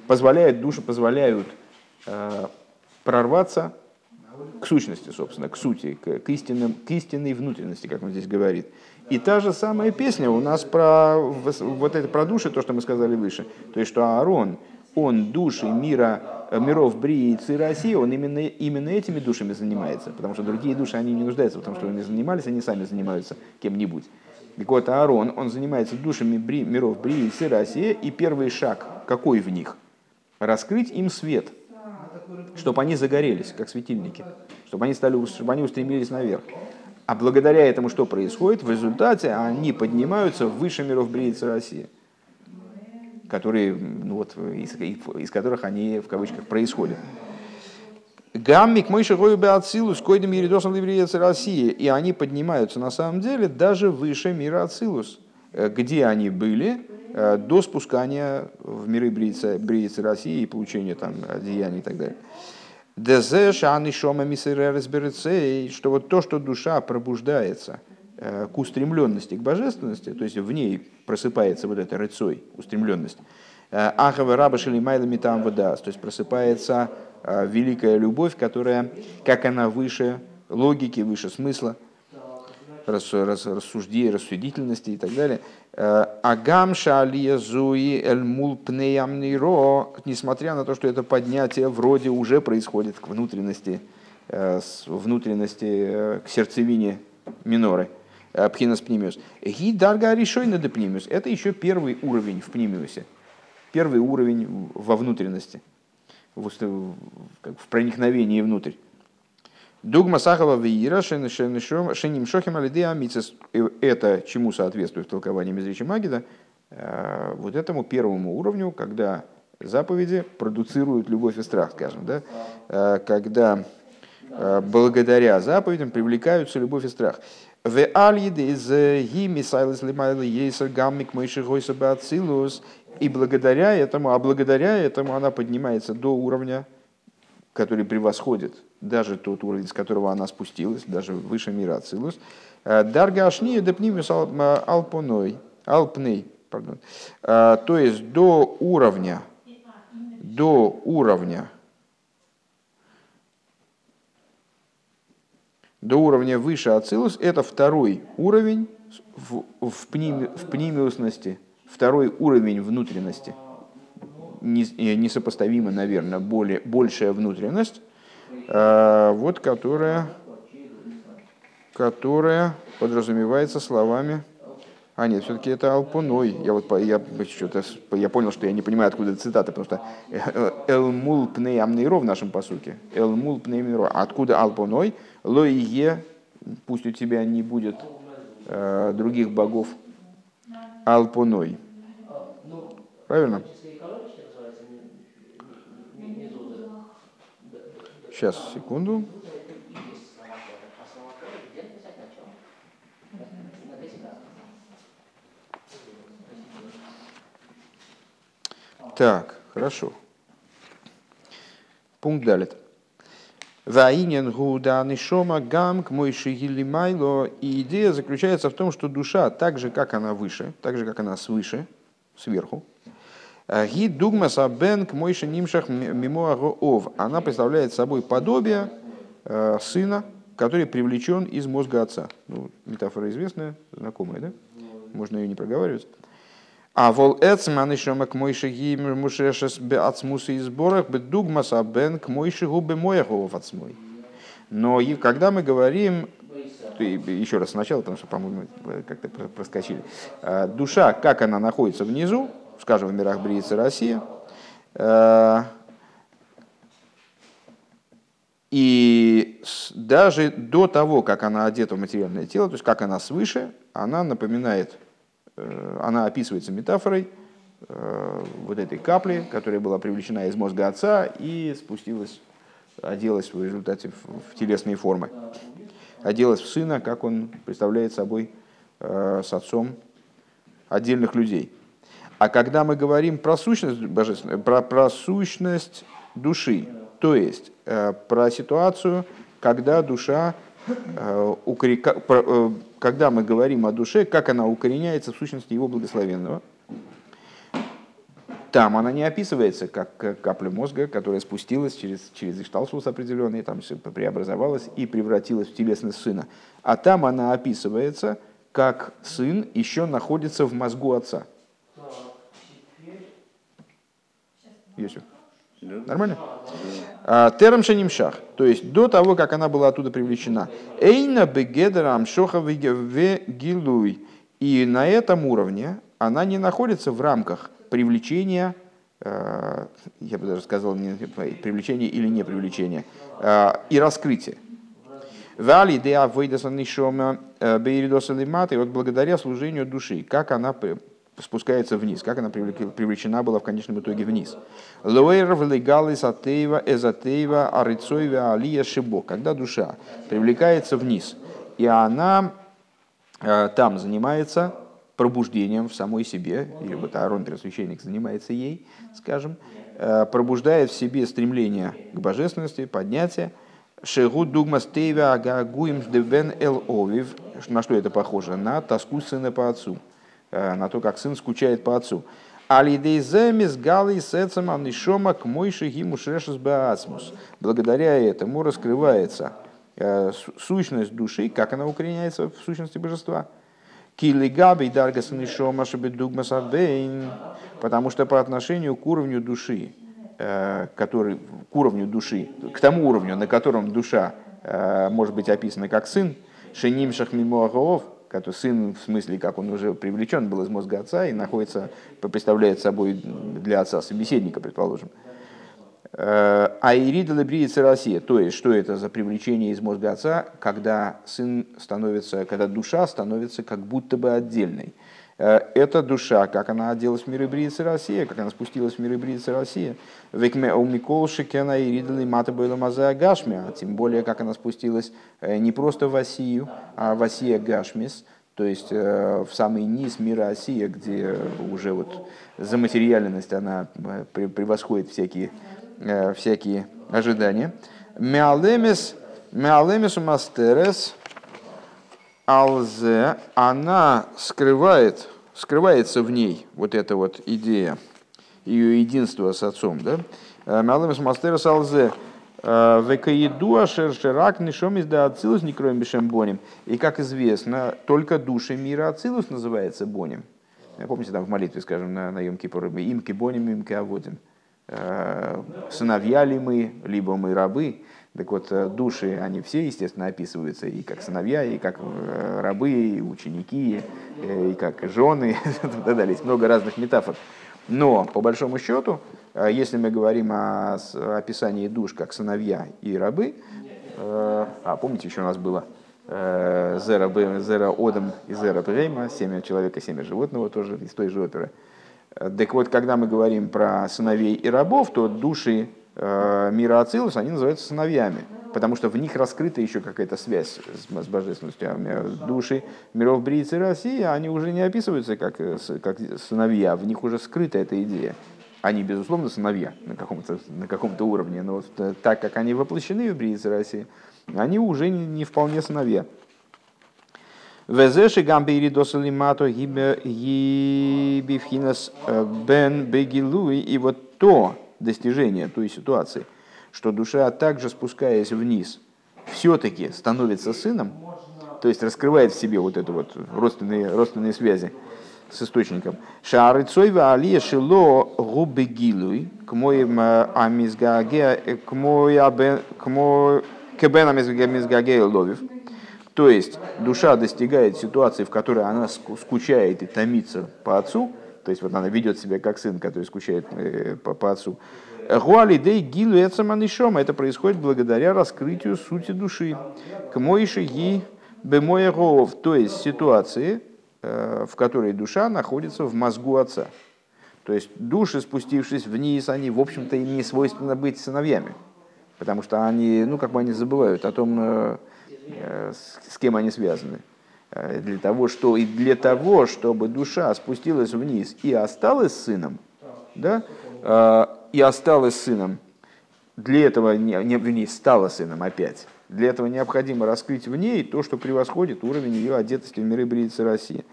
позволяют, души позволяют э, прорваться к сущности, собственно, к сути, к, к, истинным, к истинной внутренности, как он здесь говорит. И та же самая песня у нас про вот это про души, то, что мы сказали выше. То есть, что Аарон, он души мира, э, миров Брии и Цирасии, он именно, именно этими душами занимается. Потому что другие души, они не нуждаются, потому что они занимались, они сами занимаются кем-нибудь. Так вот, Аарон, он занимается душами бри, миров Брии и Цирасии, и первый шаг, какой в них? Раскрыть им свет, чтобы они загорелись, как светильники, чтобы они, стали, чтобы они устремились наверх. А благодаря этому что происходит? В результате они поднимаются выше миров Бриицы России, которые, ну вот, из, из которых они в кавычках происходят. Гаммик мой шагою Ацилус, койдем еридосом ливриец России. И они поднимаются на самом деле даже выше мира Ацилус, э, где они были э, до спускания в миры Бриицы России и получения там одеяний и так далее. Дезе шаны шома что вот то, что душа пробуждается к устремленности, к божественности, то есть в ней просыпается вот эта рыцой, устремленность. Э, Ахава раба шелимайла там вода, то есть просыпается э, великая любовь, которая, как она выше логики, выше смысла, рассуждений, рассудительности и так далее. Э, Агам шалия зуи эль мул несмотря на то, что это поднятие вроде уже происходит к внутренности, э, внутренности, э, к сердцевине миноры. Пхинас пнимиус. Ги дарга решой на пнимиус. Это еще первый уровень в пнимиусе. Первый уровень во внутренности, в, в проникновении внутрь. Дугма Сахова Виира Шеним Шохим Алидея Амицес. Это чему соответствует толкование Мизричи Магида? Э, вот этому первому уровню, когда заповеди продуцируют любовь и страх, скажем, да? Э, когда э, благодаря заповедям привлекаются любовь и страх. В алиде из гими сайлес лимайла ейсер гаммик мойши гойса И благодаря этому, а благодаря этому она поднимается до уровня, который превосходит даже тот уровень, с которого она спустилась, даже выше мира Ацилус. Э, Дарга Ашния депнимис э, алпоной, алпней, пардон. Э, то есть до уровня, до уровня, до уровня выше Ацилус, это второй уровень в, в, пними, в пнимиусности, второй уровень внутренности. Несопоставимо, наверное, более, большая внутренность, а, вот которая, которая подразумевается словами а нет, все-таки это Алпуной. Я вот я, что-то, я понял, что я не понимаю, откуда цитата, потому что Элмул пней амнейро в нашем посуке. Элмул пней амнейро. Откуда Алпуной? Лоие, пусть у тебя не будет э, других богов. Алпуной. Правильно? Сейчас, секунду. Так, хорошо. Пункт далит. Ваинен гуда нишома гам к мойши майло. И идея заключается в том, что душа, так же как она выше, так же как она свыше, сверху, Ги дугма сабен к мойши нимшах мимоаго ов. Она представляет собой подобие э, сына, который привлечен из мозга отца. Ну, метафора известная, знакомая, да? Можно ее не проговаривать. А вол эцман еще к мойши ги мушешес бе ацмусы и сборах бе дугма сабен к мойши губе моего отцмой. Но и когда мы говорим еще раз сначала, потому что, по-моему, как-то проскочили. Э, душа, как она находится внизу, скажем, в мирах Бриицы России, э, И даже до того, как она одета в материальное тело, то есть как она свыше, она напоминает, она описывается метафорой э, вот этой капли, которая была привлечена из мозга отца и спустилась, оделась в результате в телесные формы. Оделась в сына, как он представляет собой э, с отцом отдельных людей. А когда мы говорим про сущность божественную, про, про сущность души, то есть э, про ситуацию, когда душа, э, э, когда мы говорим о душе, как она укореняется в сущности его благословенного, там она не описывается как капля мозга, которая спустилась через, через Ишталсус определенный, там все преобразовалась и превратилась в телесность сына. А там она описывается как сын еще находится в мозгу отца. Йосиф. Нормально? А, Терам шанимшах, то есть до того, как она была оттуда привлечена. Эйна бегедрам шоха гилуй. И на этом уровне она не находится в рамках привлечения, а, я бы даже сказал, привлечения или не привлечения, а, и раскрытия. Вали деа выйдаса нишома бейридоса лимата, и вот благодаря служению души, как она спускается вниз, как она привлечена была в конечном итоге вниз. Лоэр влегалис атеева эзатеева арицоева алия шибо. Когда душа привлекается вниз, и она э, там занимается пробуждением в самой себе, или вот Аарон, первосвященник, занимается ей, скажем, э, пробуждает в себе стремление к божественности, поднятие, Шегу дугма стейва агагуим дебен эл овив. На что это похоже? На тоску сына по отцу. Э, на то, как сын скучает по отцу. Алидейземис галый сецем анишома к мойши гиму шрешес баасмус. Благодаря этому раскрывается э, сущность души, как она укореняется в сущности божества. Килигаби даргас анишома шабедугмас Потому что по отношению к уровню души, э, который, к уровню души, к тому уровню, на котором душа может быть описана как сын, шеним шахмимуагаов, который сын, в смысле, как он уже привлечен был из мозга отца и находится, представляет собой для отца собеседника, предположим. Э, а Ирида Лебриица Россия, то есть, что это за привлечение из мозга отца, когда сын становится, когда душа становится как будто бы отдельной. Э, эта душа, как она оделась в мир Ибриицы Россия, как она спустилась в мир Ибриицы Россия, векме умикол шикена и ридали мата мазая гашми, а тем более, как она спустилась э, не просто в Осию, а в Осия гашмис, то есть э, в самый низ мира Осия, где уже вот за материальность она превосходит всякие, всякие ожидания. Меалемес, меалемес мастерес, Алзе, она скрывает, скрывается в ней вот эта вот идея ее единства с отцом, да? Э, Малымс мастерс алзе, э, векаидуа шершерак нишом из ацилус не кроем бешем боним. И как известно, только души мира ацилус называется боним. Помните, там в молитве, скажем, на, на Йом Кипур, имки боним, имки аводим. Э, сыновья ли мы, либо мы рабы. Так вот, э, души, они все, естественно, описываются и как сыновья, и как э, рабы, и ученики, э, и как жены, и так далее. Есть много разных метафор. Но, по большому счету, если мы говорим о описании душ как сыновья и рабы, а помните, еще у нас было Зера, Зера Одам и Зера Брейма, семя человека, семя животного, тоже из той же оперы. Так вот, когда мы говорим про сыновей и рабов, то души мира Ацилус, они называются сыновьями, потому что в них раскрыта еще какая-то связь с, с божественностью. А души миров Бриицы России, они уже не описываются как, э, как сыновья, в них уже скрыта эта идея. Они, безусловно, сыновья на каком-то, на каком-то уровне, но вот э, так как они воплощены в Бриице России, они уже не, не вполне сыновья. Везеши гамбири досалимато гибивхинас бен бегилуи. И вот то, достижения той ситуации, что душа, также спускаясь вниз, все-таки становится сыном, то есть раскрывает в себе вот это вот родственные, родственные связи с источником. Шары цойва алия шило губегилуй к моим э, амизгаге мой к мой кебен амизгаге ловив. То есть душа достигает ситуации, в которой она скучает и томится по отцу, То есть вот она ведет себя как сын, который скучает э, по, по отцу. Гуали дей гилу. Это происходит благодаря раскрытию сути души. К моише ги бемоя То есть ситуации, в которой душа находится в мозгу отца. То есть души, спустившись вниз, они, в общем-то, им не свойственно быть сыновьями. Потому что они, ну, как бы они забывают о том, э, э, с кем они связаны. Э, для того, что, и для того, чтобы душа спустилась вниз и осталась сыном, да, и осталась сыном, для этого, не, не стала сыном опять. Для этого необходимо раскрыть в ней то, что превосходит уровень ее одетости в миры Бриицы России.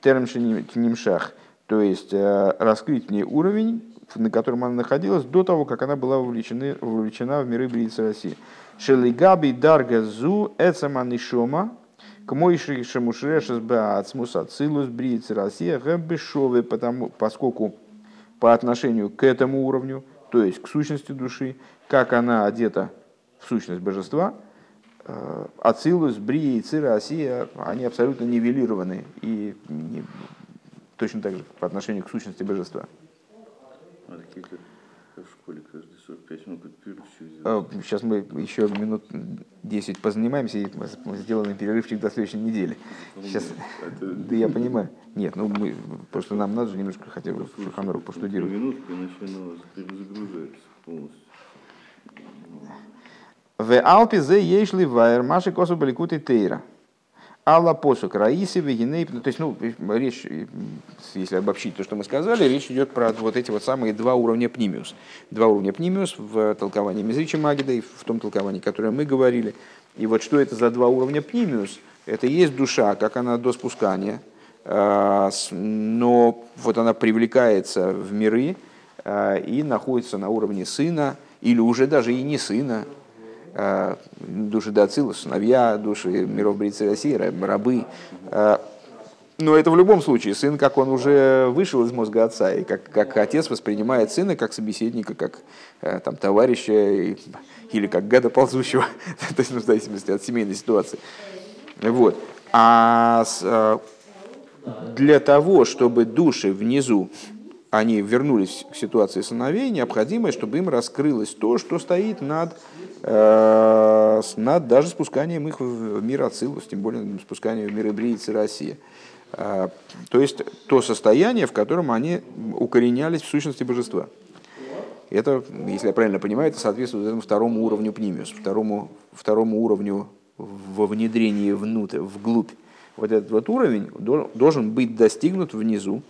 Термши Нимшах то есть э, раскрыть мне уровень, на котором она находилась до того, как она была вовлечена, вовлечена в миры Бриицы России. Шелигаби дарга зу эцаманишома, к мойши шамушрешес баацмус ацилус Бриицы России гэбешовы, потому, поскольку по отношению к этому уровню, то есть к сущности души, как она одета в сущность божества, э, Ацилус, Брия и Цира, Осия, они абсолютно нивелированы и не, точно так же по отношению к сущности божества. А в школе каждые 45 минут перерыв Сейчас мы еще минут 10 позанимаемся и сделаем перерывчик до следующей недели. Сейчас, это... да я понимаю. Нет, ну мы просто нам надо же немножко хотя бы Шуханорух поштудировать. Минутка, иначе она перезагружается полностью. В Алпе зе ешли вайер маши косу баликуты тейра. Алла посук Раиси Вегиней. То есть, ну, речь, если обобщить то, что мы сказали, речь идет про вот эти вот самые два уровня пнимиус. Два уровня пнимиус в толковании Мизричи Магида и в том толковании, которое мы говорили. И вот что это за два уровня пнимиус? Это есть душа, как она до спускания, а, но вот она привлекается в миры а, и находится на уровне сына, или уже даже и не сына, души Дацилус, сыновья, души миров Брицы России, рабы. Э, но это в любом случае сын, как он уже вышел из мозга отца, и как, как отец воспринимает сына как собеседника, как э, там, товарища или как гада ползущего, то есть ну, в зависимости от семейной ситуации. Вот. А для того, чтобы души внизу они вернулись к ситуации сыновей, необходимо, чтобы им раскрылось то, что стоит над Э, над даже спусканием их в мир Ацилус, тем более спусканием в мир Ибриицы России. Э, то есть то состояние, в котором они укоренялись в сущности божества. Это, если я правильно понимаю, это соответствует этому второму уровню пнимиус, второму, второму уровню во внедрении внутрь, вглубь. Вот этот вот уровень должен быть достигнут внизу.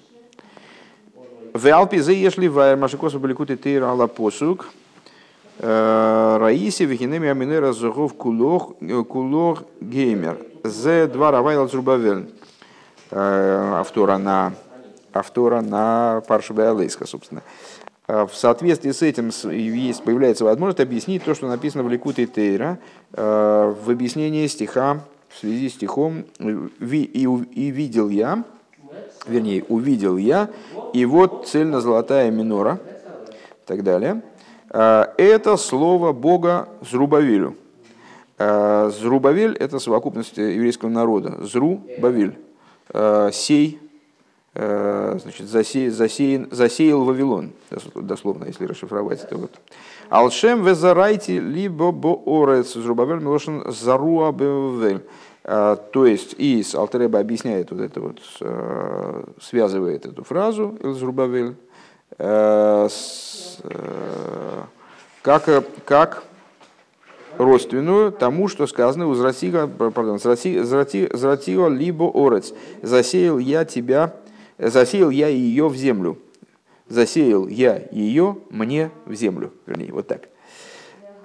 В Алпе заешли в Машикосу Баликуты Тейра Алла Посук – Э, Раиси Вихинеми Аминера Зухов Кулох э, Кулох Геймер. З два Равайл Зрубавель. Э, автора на автора на Паршубе Алейска, собственно. В соответствии с этим есть, появляется возможность объяснить то, что написано в Ликуте Тейра в объяснении стиха в связи с стихом «И, и видел я», вернее, увидел я, и вот цельно-золотая минора, и так далее – Э, это слово Бога Зрубавилю. Э, Зрубавель – это совокупность еврейского народа. Зру – Бавиль. Э, сей – значит, засеял, засеян, засеял Вавилон, дословно, если расшифровать это. Вот. Алшем везарайте либо боорец Зрубавель милошин заруа бевель. То есть, и Алтереба объясняет вот это вот, связывает эту фразу Зрубавель Э, э, как, как родственную тому, что сказано у Зратига, пардон, Зратига либо Орец. Засеял я тебя, засеял я ее в землю. Засеял я ее мне в землю. Вернее, вот так.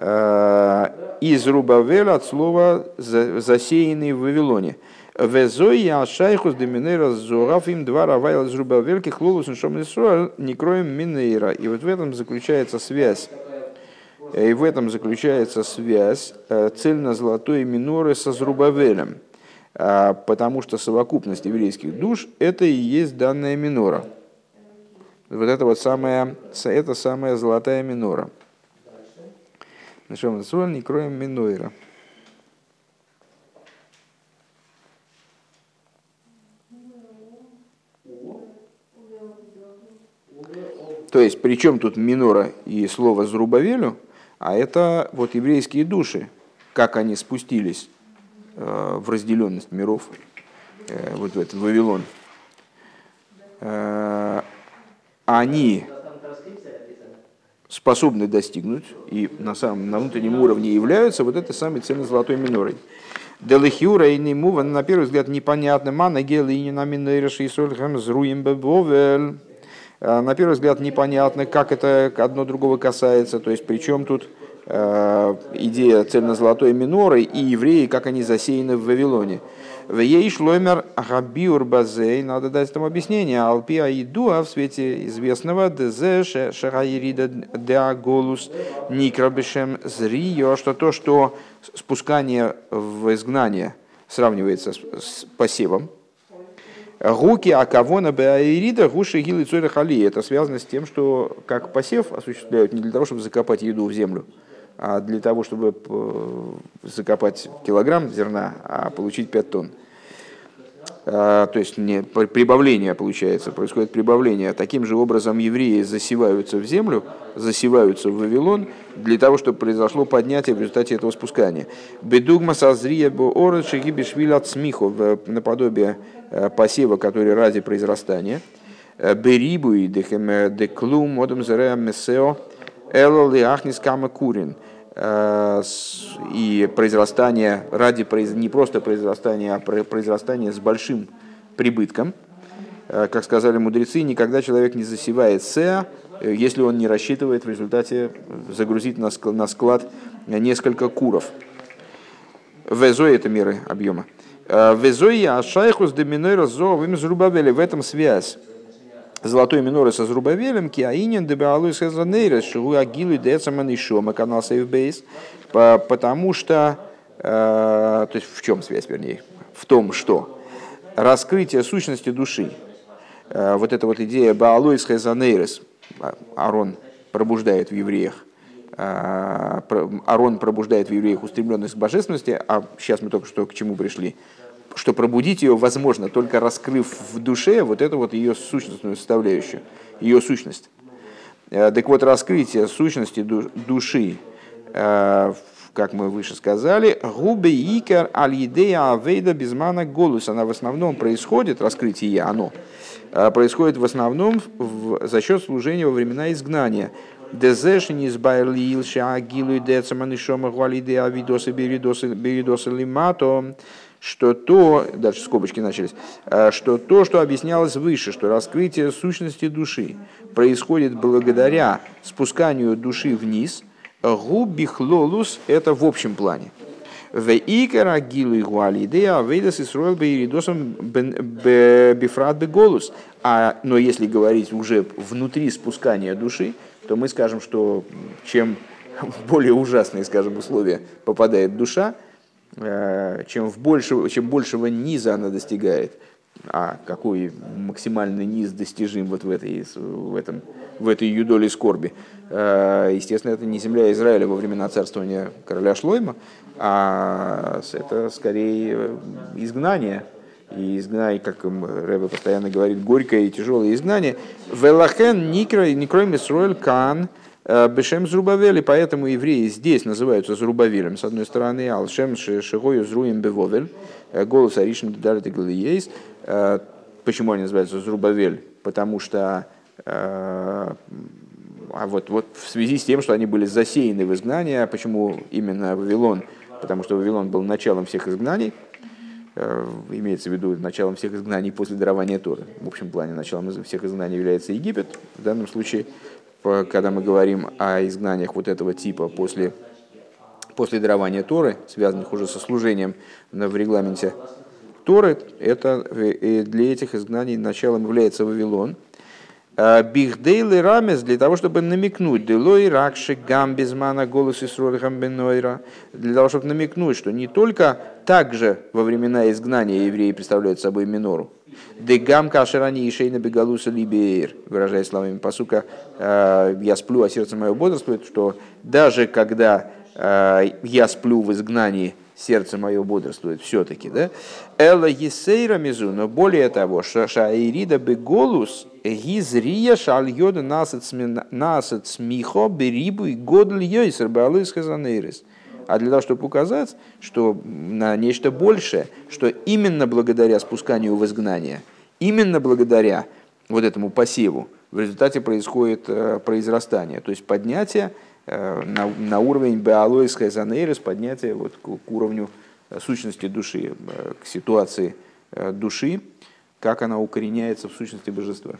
Э, из Рубавеля от слова засеянный в Вавилоне. Везой я шайхус деминера зорав им два равайла из рубавельки хлолус ншом не кроем минейра. И вот в этом заключается связь. И в этом заключается связь э, цельно-золотой миноры со Зрубавелем. А, потому что совокупность еврейских душ – это и есть данная минора. Вот это вот самая, это самая золотая минора. Нашем не кроем минойра. То есть, при чем тут минора и слово Зрубавелю, а это вот еврейские души, как они спустились э, в разделенность миров, э, вот в этот Вавилон. Э, они способны достигнуть и на самом на внутреннем уровне являются вот этой самой цельно-золотой минорой. Делихюра и нему, на первый взгляд, непонятно. Мана гелинина минейраши и сольхам бебовель. А, на первый взгляд непонятно, как это одно другого касается. То есть, причем тут э, идея цельно-золотой миноры и евреи, как они засеяны в Вавилоне. В ей шломер габиур базей, надо дать этому объяснение. Алпи аидуа в свете известного дз шагаирида деаголус никрабишем зрио, что то, что спускание в изгнание сравнивается с посевом, Гуки Акавона Беаирида Гуши Гилы Хали. Это связано с тем, что как посев осуществляют не для того, чтобы закопать еду в землю, а для того, чтобы э, закопать килограмм зерна, а получить 5 тонн. А, то есть не, прибавление получается, происходит прибавление. Таким же образом евреи засеваются в землю, засеваются в Вавилон, для того, чтобы произошло поднятие в результате этого спускания. Бедугма созрия бо орочи бешвилят смиху, наподобие э, посева, который ради произрастания. Э, берибу и деклум модом зереа месео эло лиахнис кама курин – и произрастание ради не просто произрастания, а произрастания с большим прибытком. Э, как сказали мудрецы, никогда человек не засевает сеа, э, если он не рассчитывает в результате загрузить на склад несколько куров. Везой это меры объема. Везой ашайхус доминойра зо в этом связь золотой миноры со Зрубавелем, Киаинин, Дебеалуй Сезанейрес, Шигу Агилу Децаман и Шома, канал Сейфбейс, потому что, э, то есть в чем связь, вернее, в том, что раскрытие сущности души, э, вот эта вот идея Баалуис Хезанейрес, Арон пробуждает в евреях, э, Арон пробуждает в евреях устремленность к божественности, а сейчас мы только что к чему пришли, что пробудить ее возможно, только раскрыв в душе вот эту вот ее сущностную составляющую, ее сущность. Э, так вот, раскрытие сущности души, э, как мы выше сказали, губе икер аль идея авейда безмана голос, она в основном происходит, раскрытие оно, э, происходит в основном за счет служения во времена изгнания. Дезешни избайлил шагилу и децаманишома гуалиде авидосы беридосы лимато что то, дальше скобочки начались, э, что то, что объяснялось выше, что раскрытие сущности души происходит благодаря спусканию души вниз, губихлолус – это в общем плане. В икара гилу и гуалидея вейдас исруэл бейридосом бифрат беголус. А, но если говорить уже внутри спускания души, то мы скажем, что чем более ужасные, скажем, условия попадает душа, чем, в больше, чем большего низа она достигает, а какой максимальный низ достижим вот в этой, в этом, в этой ее скорби. Э, естественно, это не земля Израиля во времена царствования короля Шлойма, а это скорее изгнание. И изгнание, как Рэбе постоянно говорит, горькое и тяжелое изгнание. Велахен никро, никро мисроэль кан, Э, Бешем Зрубавель, и поэтому евреи здесь называются Зрубавелем, с одной стороны, Алшем Шигою Зруем Бевовель, э, голос Аришин Далит и Галиейс. Э, почему они называются Зрубавель? Потому что а вот, вот в связи с тем, что они были засеяны в изгнание, почему именно Вавилон? Потому что Вавилон был началом всех изгнаний, имеется в виду началом всех изгнаний после дарования Торы. В общем плане началом всех изгнаний является Египет, в данном случае когда мы говорим о изгнаниях вот этого типа после, после дарования Торы, связанных уже со служением в регламенте Торы, это для этих изгнаний началом является Вавилон. А, Бихдейлы рамес для того, чтобы намекнуть, делой ракши гамбизмана голос Исролихам бенойра, для того, чтобы намекнуть, что не только также во времена изгнания евреи представляют собой минору, Дегам кашерани и шейна бегалуса либеер, выражая словами посука, «Э, я сплю, а сердце мое бодрствует, что даже когда э, я сплю в изгнании, сердце мое бодрствует все-таки, да? Эла есейра мизу, но более того, шаирида беголус гизрия шальйода насад смихо берибу и годль йойсер балыс хазанейрис. А для того, чтобы указать, что на нечто большее, что именно благодаря спусканию в изгнание, именно благодаря вот этому посеву, в результате происходит э, произрастание, то есть поднятие Э, на, на уровень биологической занейрис, поднятия вот к, к уровню э, сущности души, к ситуации души, как она укореняется в сущности божества.